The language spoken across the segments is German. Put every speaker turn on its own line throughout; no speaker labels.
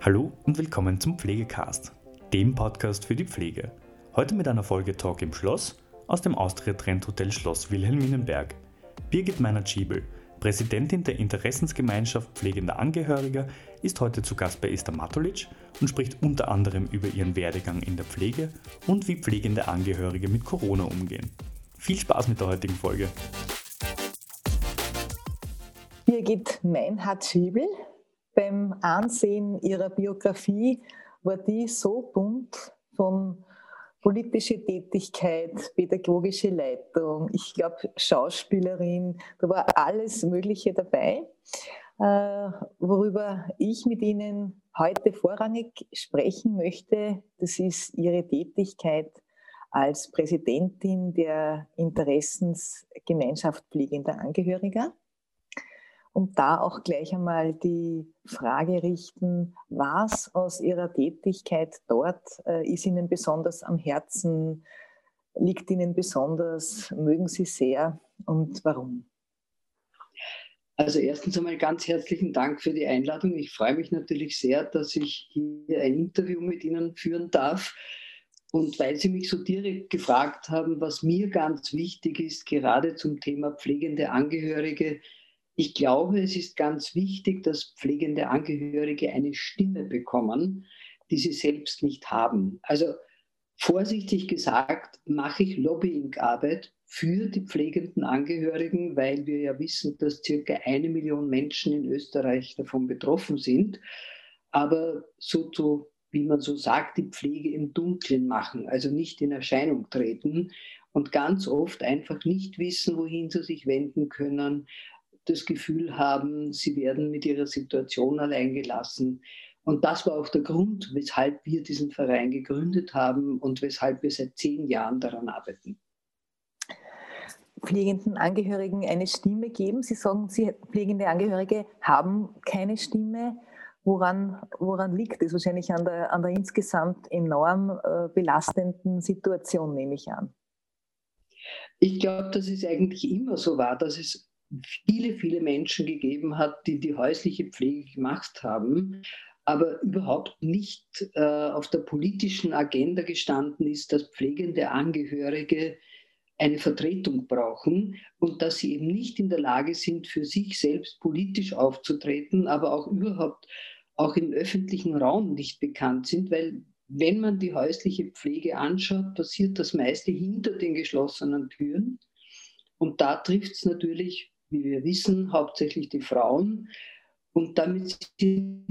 Hallo und willkommen zum Pflegecast, dem Podcast für die Pflege. Heute mit einer Folge Talk im Schloss aus dem Austria Trend Hotel Schloss Wilhelminenberg. Birgit Meiner-Schiebel, Präsidentin der Interessensgemeinschaft Pflegender Angehöriger, ist heute zu Gast bei Esther Matulic und spricht unter anderem über ihren Werdegang in der Pflege und wie pflegende Angehörige mit Corona umgehen. Viel Spaß mit der heutigen Folge.
Birgit Meinhardt-Schiebel. Beim Ansehen ihrer Biografie war die so bunt von politische Tätigkeit, pädagogische Leitung, ich glaube Schauspielerin, da war alles Mögliche dabei. Äh, worüber ich mit Ihnen heute vorrangig sprechen möchte, das ist Ihre Tätigkeit als Präsidentin der Interessensgemeinschaft pflegender Angehöriger und da auch gleich einmal die Frage richten, was aus Ihrer Tätigkeit dort äh, ist Ihnen besonders am Herzen, liegt Ihnen besonders, mögen Sie sehr und warum?
Also erstens einmal ganz herzlichen Dank für die Einladung. Ich freue mich natürlich sehr, dass ich hier ein Interview mit Ihnen führen darf. Und weil Sie mich so direkt gefragt haben, was mir ganz wichtig ist, gerade zum Thema pflegende Angehörige, ich glaube, es ist ganz wichtig, dass pflegende Angehörige eine Stimme bekommen, die sie selbst nicht haben. Also vorsichtig gesagt, mache ich Lobbyingarbeit für die pflegenden Angehörigen, weil wir ja wissen, dass circa eine Million Menschen in Österreich davon betroffen sind. Aber so zu, wie man so sagt, die Pflege im Dunkeln machen, also nicht in Erscheinung treten und ganz oft einfach nicht wissen, wohin sie sich wenden können, das Gefühl haben, sie werden mit ihrer Situation alleingelassen. Und das war auch der Grund, weshalb wir diesen Verein gegründet haben und weshalb wir seit zehn Jahren daran arbeiten.
Pflegenden Angehörigen eine Stimme geben. Sie sagen, Sie pflegende Angehörige haben keine Stimme. Woran, woran liegt es? Wahrscheinlich an der, an der insgesamt enorm äh, belastenden Situation, nehme ich an.
Ich glaube, dass es eigentlich immer so war, dass es viele, viele Menschen gegeben hat, die die häusliche Pflege gemacht haben, aber überhaupt nicht äh, auf der politischen Agenda gestanden ist, dass pflegende Angehörige eine Vertretung brauchen und dass sie eben nicht in der Lage sind, für sich selbst politisch aufzutreten, aber auch überhaupt auch im öffentlichen Raum nicht bekannt sind, weil wenn man die häusliche Pflege anschaut, passiert das meiste hinter den geschlossenen Türen. Und da trifft es natürlich wie wir wissen, hauptsächlich die Frauen. Und damit sind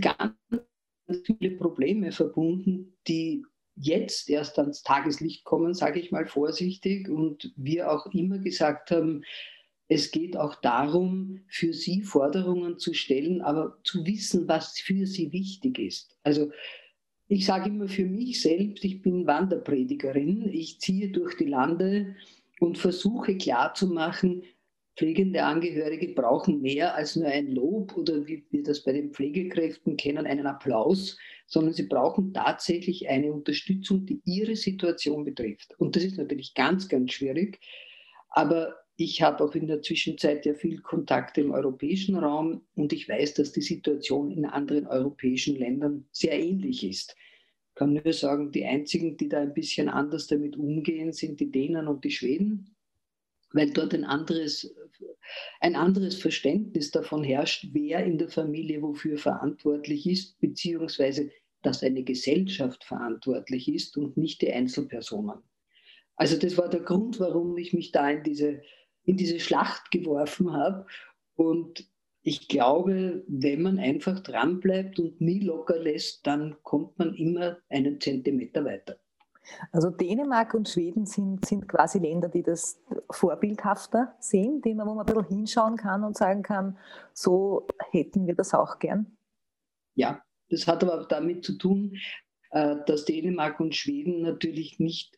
ganz viele Probleme verbunden, die jetzt erst ans Tageslicht kommen, sage ich mal vorsichtig. Und wir auch immer gesagt haben, es geht auch darum, für sie Forderungen zu stellen, aber zu wissen, was für sie wichtig ist. Also ich sage immer für mich selbst, ich bin Wanderpredigerin, ich ziehe durch die Lande und versuche klarzumachen, pflegende Angehörige brauchen mehr als nur ein Lob oder wie wir das bei den Pflegekräften kennen, einen Applaus, sondern sie brauchen tatsächlich eine Unterstützung, die ihre Situation betrifft. Und das ist natürlich ganz, ganz schwierig. Aber ich habe auch in der Zwischenzeit ja viel Kontakt im europäischen Raum und ich weiß, dass die Situation in anderen europäischen Ländern sehr ähnlich ist. Ich kann nur sagen, die einzigen, die da ein bisschen anders damit umgehen, sind die Dänen und die Schweden weil dort ein anderes, ein anderes Verständnis davon herrscht, wer in der Familie wofür verantwortlich ist, beziehungsweise dass eine Gesellschaft verantwortlich ist und nicht die Einzelpersonen. Also das war der Grund, warum ich mich da in diese, in diese Schlacht geworfen habe. Und ich glaube, wenn man einfach dranbleibt und nie locker lässt, dann kommt man immer einen Zentimeter weiter.
Also Dänemark und Schweden sind, sind quasi Länder, die das vorbildhafter sehen, die man, wo man ein bisschen hinschauen kann und sagen kann, so hätten wir das auch gern.
Ja, das hat aber damit zu tun, äh, dass Dänemark und Schweden natürlich nicht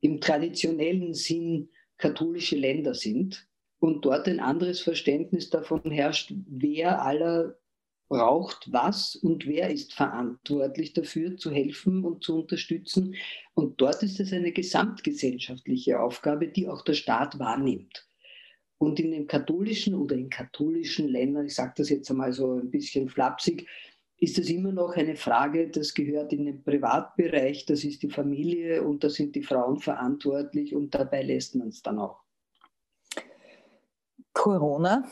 im traditionellen Sinn katholische Länder sind und dort ein anderes Verständnis davon herrscht, wer aller braucht was und wer ist verantwortlich dafür, zu helfen und zu unterstützen. Und dort ist es eine gesamtgesellschaftliche Aufgabe, die auch der Staat wahrnimmt. Und in den katholischen oder in katholischen Ländern, ich sage das jetzt einmal so ein bisschen flapsig, ist es immer noch eine Frage, das gehört in den Privatbereich, das ist die Familie und da sind die Frauen verantwortlich und dabei lässt man es dann auch.
Corona.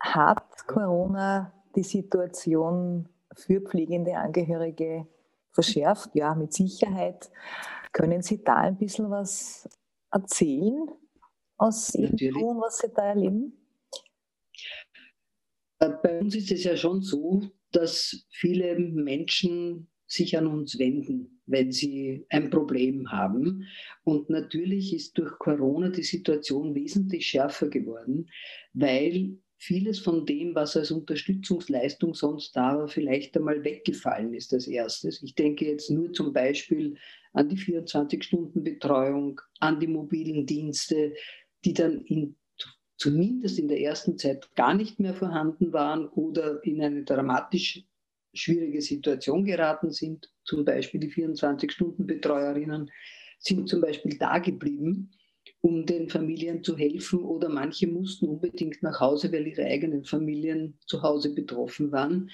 Hat Corona die Situation für pflegende Angehörige verschärft? Ja, mit Sicherheit. Können Sie da ein bisschen was erzählen aus Ihrem Tun, was Sie da erleben?
Äh, bei uns ist es ja schon so, dass viele Menschen sich an uns wenden, wenn sie ein Problem haben. Und natürlich ist durch Corona die Situation wesentlich schärfer geworden, weil vieles von dem, was als Unterstützungsleistung sonst da war, vielleicht einmal weggefallen ist als erstes. Ich denke jetzt nur zum Beispiel an die 24-Stunden-Betreuung, an die mobilen Dienste, die dann in, zumindest in der ersten Zeit gar nicht mehr vorhanden waren oder in eine dramatisch schwierige Situation geraten sind. Zum Beispiel die 24-Stunden-Betreuerinnen sind zum Beispiel da geblieben um den Familien zu helfen oder manche mussten unbedingt nach Hause, weil ihre eigenen Familien zu Hause betroffen waren.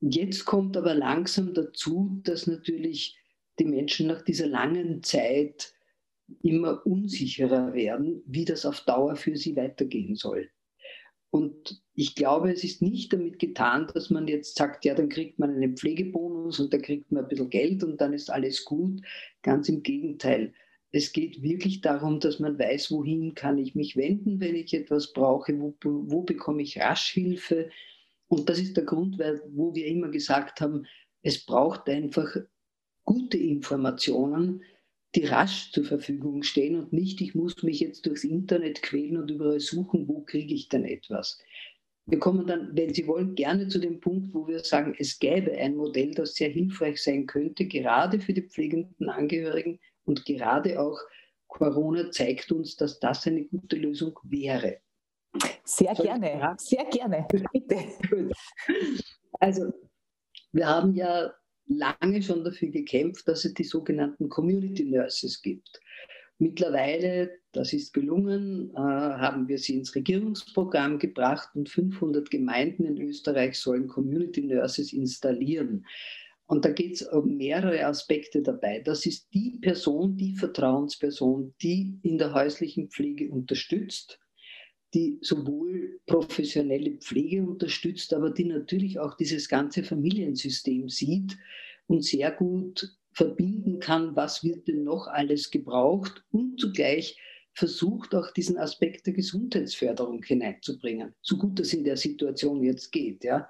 Jetzt kommt aber langsam dazu, dass natürlich die Menschen nach dieser langen Zeit immer unsicherer werden, wie das auf Dauer für sie weitergehen soll. Und ich glaube, es ist nicht damit getan, dass man jetzt sagt, ja, dann kriegt man einen Pflegebonus und da kriegt man ein bisschen Geld und dann ist alles gut. Ganz im Gegenteil es geht wirklich darum, dass man weiß, wohin kann ich mich wenden, wenn ich etwas brauche, wo, wo bekomme ich rasch Hilfe. Und das ist der Grund, wo wir immer gesagt haben, es braucht einfach gute Informationen, die rasch zur Verfügung stehen und nicht, ich muss mich jetzt durchs Internet quälen und überall suchen, wo kriege ich denn etwas. Wir kommen dann, wenn Sie wollen, gerne zu dem Punkt, wo wir sagen, es gäbe ein Modell, das sehr hilfreich sein könnte, gerade für die pflegenden Angehörigen, und gerade auch Corona zeigt uns, dass das eine gute Lösung wäre.
Sehr Soll gerne, sehr gerne, bitte.
Also, wir haben ja lange schon dafür gekämpft, dass es die sogenannten Community Nurses gibt. Mittlerweile, das ist gelungen, äh, haben wir sie ins Regierungsprogramm gebracht und 500 Gemeinden in Österreich sollen Community Nurses installieren. Und da geht es um mehrere Aspekte dabei. Das ist die Person, die Vertrauensperson, die in der häuslichen Pflege unterstützt, die sowohl professionelle Pflege unterstützt, aber die natürlich auch dieses ganze Familiensystem sieht und sehr gut verbinden kann, was wird denn noch alles gebraucht und zugleich versucht auch diesen Aspekt der Gesundheitsförderung hineinzubringen, so gut das in der Situation jetzt geht. Ja.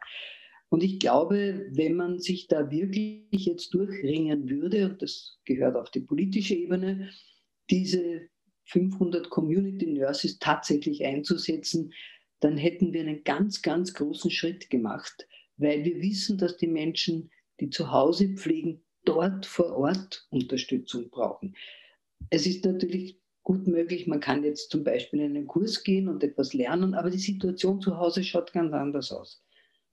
Und ich glaube, wenn man sich da wirklich jetzt durchringen würde, und das gehört auf die politische Ebene, diese 500 Community Nurses tatsächlich einzusetzen, dann hätten wir einen ganz, ganz großen Schritt gemacht, weil wir wissen, dass die Menschen, die zu Hause pflegen, dort vor Ort Unterstützung brauchen. Es ist natürlich gut möglich, man kann jetzt zum Beispiel in einen Kurs gehen und etwas lernen, aber die Situation zu Hause schaut ganz anders aus.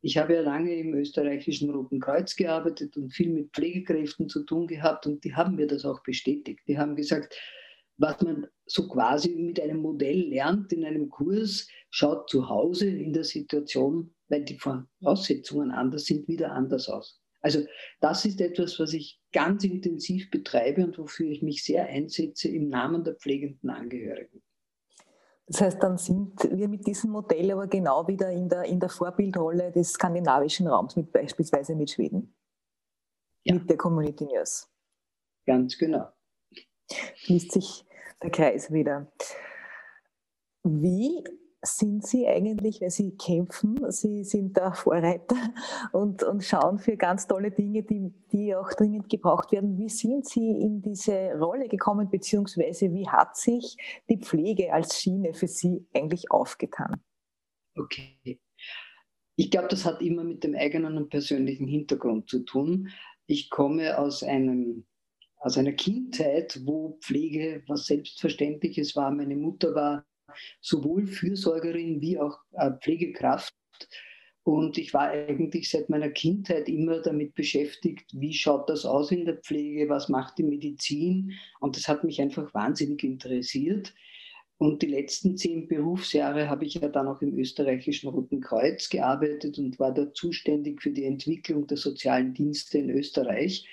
Ich habe ja lange im österreichischen Roten Kreuz gearbeitet und viel mit Pflegekräften zu tun gehabt und die haben mir das auch bestätigt. Die haben gesagt, was man so quasi mit einem Modell lernt in einem Kurs, schaut zu Hause in der Situation, weil die Voraussetzungen anders sind, wieder anders aus. Also das ist etwas, was ich ganz intensiv betreibe und wofür ich mich sehr einsetze im Namen der pflegenden Angehörigen.
Das heißt, dann sind wir mit diesem Modell aber genau wieder in der, in der Vorbildrolle des skandinavischen Raums, mit, beispielsweise mit Schweden. Ja. Mit der Community News.
Ganz genau.
Schließt sich der Kreis wieder. Wie sind Sie eigentlich, weil Sie kämpfen, Sie sind der Vorreiter und, und schauen für ganz tolle Dinge, die, die auch dringend gebraucht werden. Wie sind Sie in diese Rolle gekommen, beziehungsweise wie hat sich die Pflege als Schiene für Sie eigentlich aufgetan?
Okay. Ich glaube, das hat immer mit dem eigenen und persönlichen Hintergrund zu tun. Ich komme aus einem aus einer Kindheit, wo Pflege was Selbstverständliches war. Meine Mutter war sowohl Fürsorgerin wie auch äh, Pflegekraft. Und ich war eigentlich seit meiner Kindheit immer damit beschäftigt, wie schaut das aus in der Pflege, was macht die Medizin. Und das hat mich einfach wahnsinnig interessiert. Und die letzten zehn Berufsjahre habe ich ja dann auch im österreichischen Roten Kreuz gearbeitet und war da zuständig für die Entwicklung der sozialen Dienste in Österreich.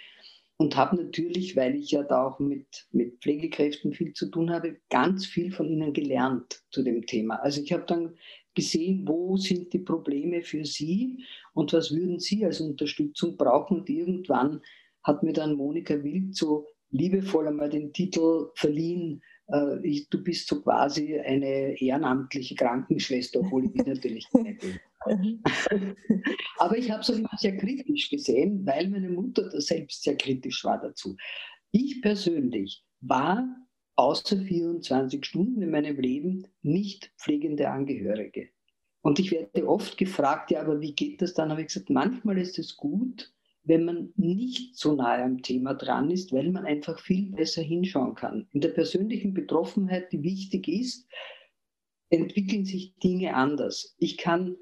Und habe natürlich, weil ich ja da auch mit, mit Pflegekräften viel zu tun habe, ganz viel von ihnen gelernt zu dem Thema. Also ich habe dann gesehen, wo sind die Probleme für sie und was würden sie als Unterstützung brauchen. Und irgendwann hat mir dann Monika Wild so liebevoll einmal den Titel verliehen, äh, ich, du bist so quasi eine ehrenamtliche Krankenschwester, obwohl ich natürlich nicht bin. Aber ich habe es immer sehr kritisch gesehen, weil meine Mutter selbst sehr kritisch war dazu. Ich persönlich war außer 24 Stunden in meinem Leben nicht pflegende Angehörige. Und ich werde oft gefragt, ja, aber wie geht das dann? Habe ich gesagt, manchmal ist es gut, wenn man nicht so nahe am Thema dran ist, weil man einfach viel besser hinschauen kann. In der persönlichen Betroffenheit, die wichtig ist, entwickeln sich Dinge anders. Ich kann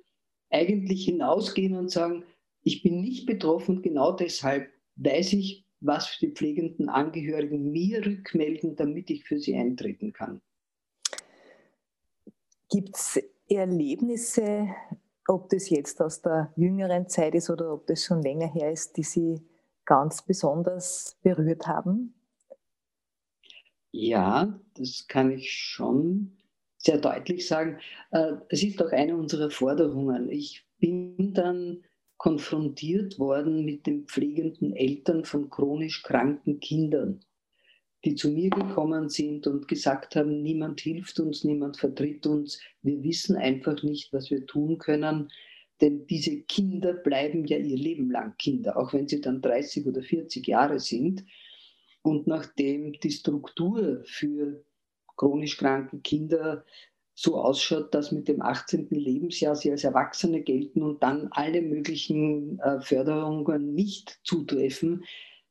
eigentlich hinausgehen und sagen, ich bin nicht betroffen, genau deshalb weiß ich, was die pflegenden Angehörigen mir rückmelden, damit ich für sie eintreten kann.
Gibt es Erlebnisse, ob das jetzt aus der jüngeren Zeit ist oder ob das schon länger her ist, die Sie ganz besonders berührt haben?
Ja, das kann ich schon sehr deutlich sagen. Äh, es ist auch eine unserer Forderungen. Ich bin dann konfrontiert worden mit den pflegenden Eltern von chronisch kranken Kindern, die zu mir gekommen sind und gesagt haben, niemand hilft uns, niemand vertritt uns, wir wissen einfach nicht, was wir tun können, denn diese Kinder bleiben ja ihr Leben lang Kinder, auch wenn sie dann 30 oder 40 Jahre sind. Und nachdem die Struktur für chronisch kranke Kinder so ausschaut, dass mit dem 18. Lebensjahr sie als Erwachsene gelten und dann alle möglichen äh, Förderungen nicht zutreffen,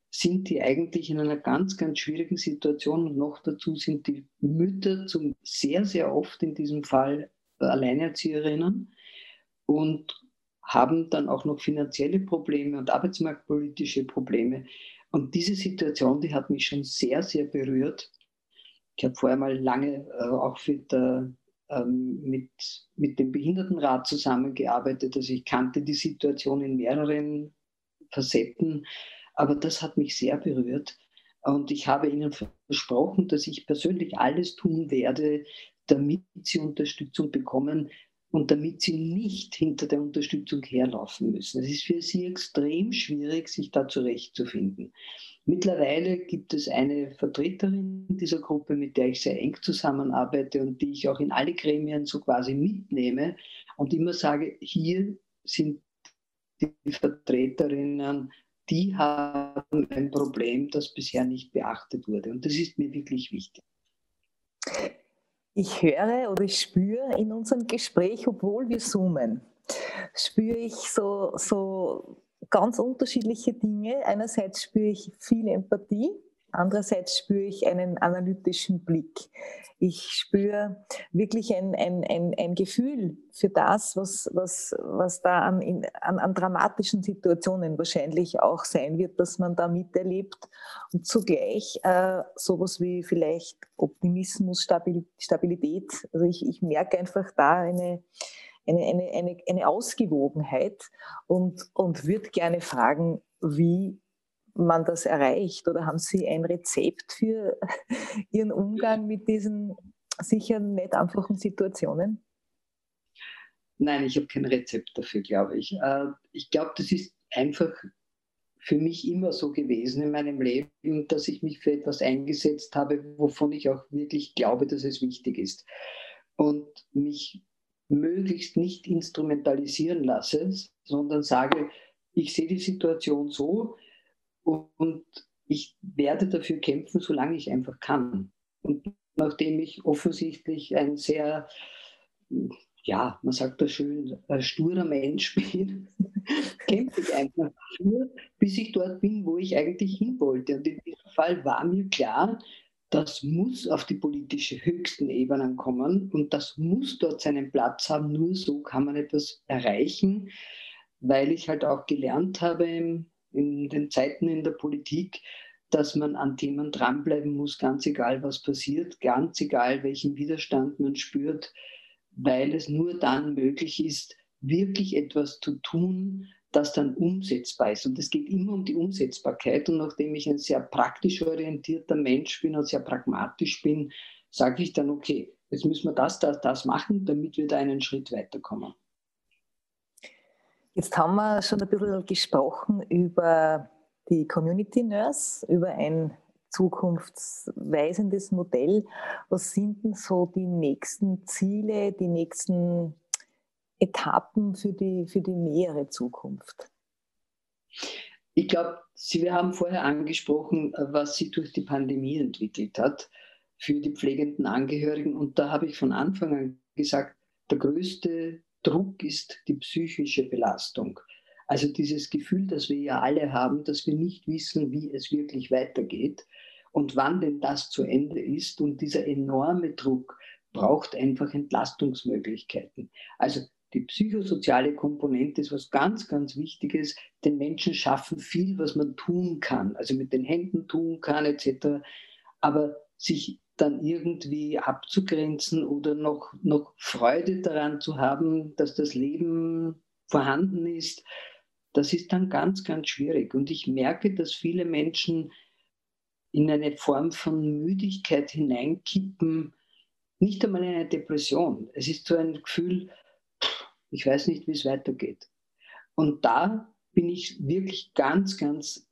sind die eigentlich in einer ganz, ganz schwierigen Situation und noch dazu sind die Mütter zum sehr, sehr oft in diesem Fall Alleinerzieherinnen und haben dann auch noch finanzielle Probleme und arbeitsmarktpolitische Probleme. Und diese Situation, die hat mich schon sehr, sehr berührt. Ich habe vorher mal lange äh, auch der ähm, mit, mit dem Behindertenrat zusammengearbeitet. Also ich kannte die Situation in mehreren Facetten, aber das hat mich sehr berührt. Und ich habe Ihnen versprochen, dass ich persönlich alles tun werde, damit Sie Unterstützung bekommen, und damit sie nicht hinter der Unterstützung herlaufen müssen. Es ist für sie extrem schwierig, sich da zurechtzufinden. Mittlerweile gibt es eine Vertreterin dieser Gruppe, mit der ich sehr eng zusammenarbeite und die ich auch in alle Gremien so quasi mitnehme und immer sage, hier sind die Vertreterinnen, die haben ein Problem, das bisher nicht beachtet wurde. Und das ist mir wirklich wichtig
ich höre oder ich spüre in unserem Gespräch, obwohl wir zoomen, spüre ich so, so ganz unterschiedliche Dinge. Einerseits spüre ich viel Empathie, andererseits spüre ich einen analytischen Blick. Ich spüre wirklich ein, ein, ein, ein Gefühl für das, was, was, was da an, an, an dramatischen Situationen wahrscheinlich auch sein wird, dass man da miterlebt und zugleich äh, sowas wie vielleicht Optimismus, Stabilität. Also ich, ich merke einfach da eine, eine, eine, eine, eine Ausgewogenheit und, und würde gerne fragen, wie man das erreicht? Oder haben Sie ein Rezept für Ihren Umgang mit diesen sicher nicht einfachen Situationen?
Nein, ich habe kein Rezept dafür, glaube ich. Äh, ich glaube, das ist einfach für mich immer so gewesen in meinem Leben, dass ich mich für etwas eingesetzt habe, wovon ich auch wirklich glaube, dass es wichtig ist. Und mich möglichst nicht instrumentalisieren lasse, sondern sage, ich sehe die Situation so, und ich werde dafür kämpfen, solange ich einfach kann. Und nachdem ich offensichtlich ein sehr, ja, man sagt das schön, ein sturer Mensch bin, kämpfe ich einfach dafür, bis ich dort bin, wo ich eigentlich hin wollte. Und in diesem Fall war mir klar, das muss auf die politische höchsten Ebenen kommen und das muss dort seinen Platz haben. Nur so kann man etwas erreichen, weil ich halt auch gelernt habe in den Zeiten in der Politik, dass man an Themen dranbleiben muss, ganz egal, was passiert, ganz egal, welchen Widerstand man spürt, weil es nur dann möglich ist, wirklich etwas zu tun, das dann umsetzbar ist. Und es geht immer um die Umsetzbarkeit. Und nachdem ich ein sehr praktisch orientierter Mensch bin und sehr pragmatisch bin, sage ich dann, okay, jetzt müssen wir das, das, das machen, damit wir da einen Schritt weiterkommen.
Jetzt haben wir schon ein bisschen gesprochen über die Community Nurse, über ein zukunftsweisendes Modell. Was sind denn so die nächsten Ziele, die nächsten Etappen für die, für die nähere Zukunft?
Ich glaube, wir haben vorher angesprochen, was sich durch die Pandemie entwickelt hat für die pflegenden Angehörigen. Und da habe ich von Anfang an gesagt, der größte Druck ist die psychische Belastung. Also dieses Gefühl, das wir ja alle haben, dass wir nicht wissen, wie es wirklich weitergeht und wann denn das zu Ende ist. Und dieser enorme Druck braucht einfach Entlastungsmöglichkeiten. Also die psychosoziale Komponente ist was ganz, ganz Wichtiges. Den Menschen schaffen viel, was man tun kann, also mit den Händen tun kann etc. Aber sich dann irgendwie abzugrenzen oder noch, noch Freude daran zu haben, dass das Leben vorhanden ist, das ist dann ganz, ganz schwierig. Und ich merke, dass viele Menschen in eine Form von Müdigkeit hineinkippen, nicht einmal in eine Depression. Es ist so ein Gefühl, ich weiß nicht, wie es weitergeht. Und da bin ich wirklich ganz, ganz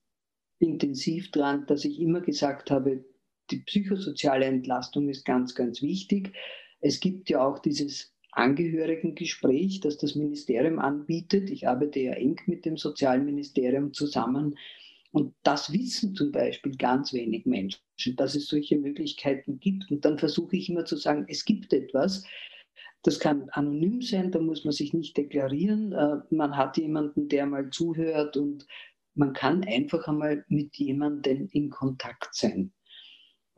intensiv dran, dass ich immer gesagt habe, die psychosoziale Entlastung ist ganz, ganz wichtig. Es gibt ja auch dieses Angehörigengespräch, das das Ministerium anbietet. Ich arbeite ja eng mit dem Sozialministerium zusammen. Und das wissen zum Beispiel ganz wenig Menschen, dass es solche Möglichkeiten gibt. Und dann versuche ich immer zu sagen, es gibt etwas. Das kann anonym sein, da muss man sich nicht deklarieren. Äh, man hat jemanden, der mal zuhört und man kann einfach einmal mit jemandem in Kontakt sein.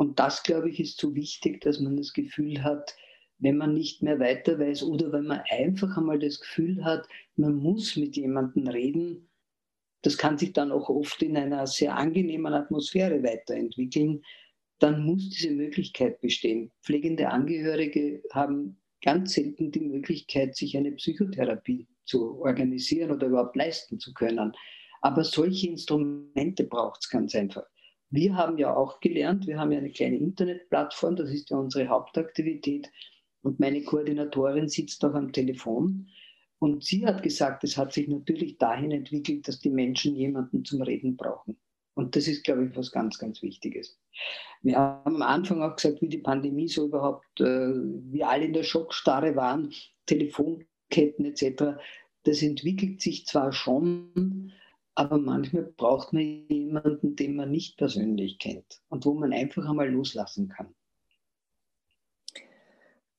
Und das, glaube ich, ist so wichtig, dass man das Gefühl hat, wenn man nicht mehr weiter weiß oder wenn man einfach einmal das Gefühl hat, man muss mit jemandem reden, das kann sich dann auch oft in einer sehr angenehmen Atmosphäre weiterentwickeln, dann muss diese Möglichkeit bestehen. Pflegende Angehörige haben ganz selten die Möglichkeit, sich eine Psychotherapie zu organisieren oder überhaupt leisten zu können. Aber solche Instrumente braucht es ganz einfach. Wir haben ja auch gelernt, wir haben ja eine kleine Internetplattform, das ist ja unsere Hauptaktivität. Und meine Koordinatorin sitzt auch am Telefon. Und sie hat gesagt, es hat sich natürlich dahin entwickelt, dass die Menschen jemanden zum Reden brauchen. Und das ist, glaube ich, was ganz, ganz Wichtiges. Wir haben am Anfang auch gesagt, wie die Pandemie so überhaupt, äh, wir alle in der Schockstarre waren, Telefonketten etc. Das entwickelt sich zwar schon, aber manchmal braucht man jemanden, den man nicht persönlich kennt und wo man einfach einmal loslassen kann.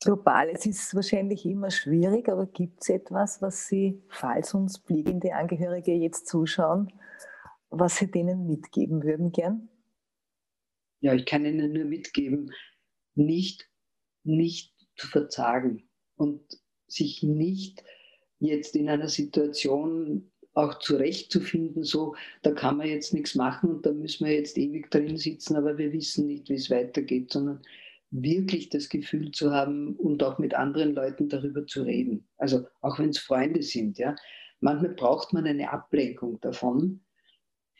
Global, es ist wahrscheinlich immer schwierig, aber gibt es etwas, was Sie, falls uns pflegende Angehörige jetzt zuschauen, was Sie denen mitgeben würden gern?
Ja, ich kann Ihnen nur mitgeben, nicht, nicht zu verzagen und sich nicht jetzt in einer Situation auch zurechtzufinden, so, da kann man jetzt nichts machen und da müssen wir jetzt ewig drin sitzen, aber wir wissen nicht, wie es weitergeht, sondern wirklich das Gefühl zu haben und auch mit anderen Leuten darüber zu reden. Also auch wenn es Freunde sind, ja. Manchmal braucht man eine Ablenkung davon,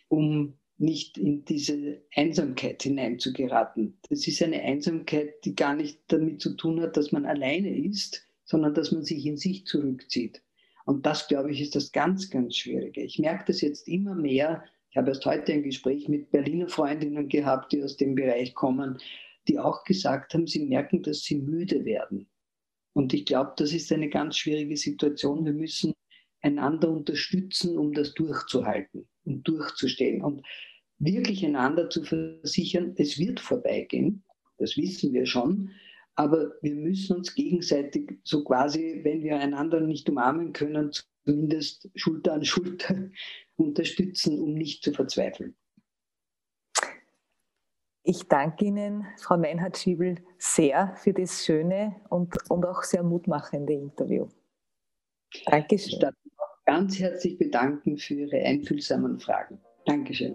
um nicht in diese Einsamkeit hineinzugeraten. Das ist eine Einsamkeit, die gar nicht damit zu tun hat, dass man alleine ist, sondern dass man sich in sich zurückzieht. Und das, glaube ich, ist das ganz, ganz Schwierige. Ich merke das jetzt immer mehr. Ich habe erst heute ein Gespräch mit Berliner Freundinnen gehabt, die aus dem Bereich kommen die auch gesagt haben, sie merken, dass sie müde werden. Und ich glaube, das ist eine ganz schwierige Situation. Wir müssen einander unterstützen, um das durchzuhalten und durchzustehen und wirklich einander zu versichern, es wird vorbeigehen, das wissen wir schon, aber wir müssen uns gegenseitig so quasi, wenn wir einander nicht umarmen können, zumindest Schulter an Schulter unterstützen, um nicht zu verzweifeln.
Ich danke Ihnen, Frau Meinhard-Schiebel, sehr für das schöne und, und auch sehr mutmachende Interview.
Dankeschön. Ich darf mich auch ganz herzlich bedanken für Ihre einfühlsamen Fragen. Dankeschön.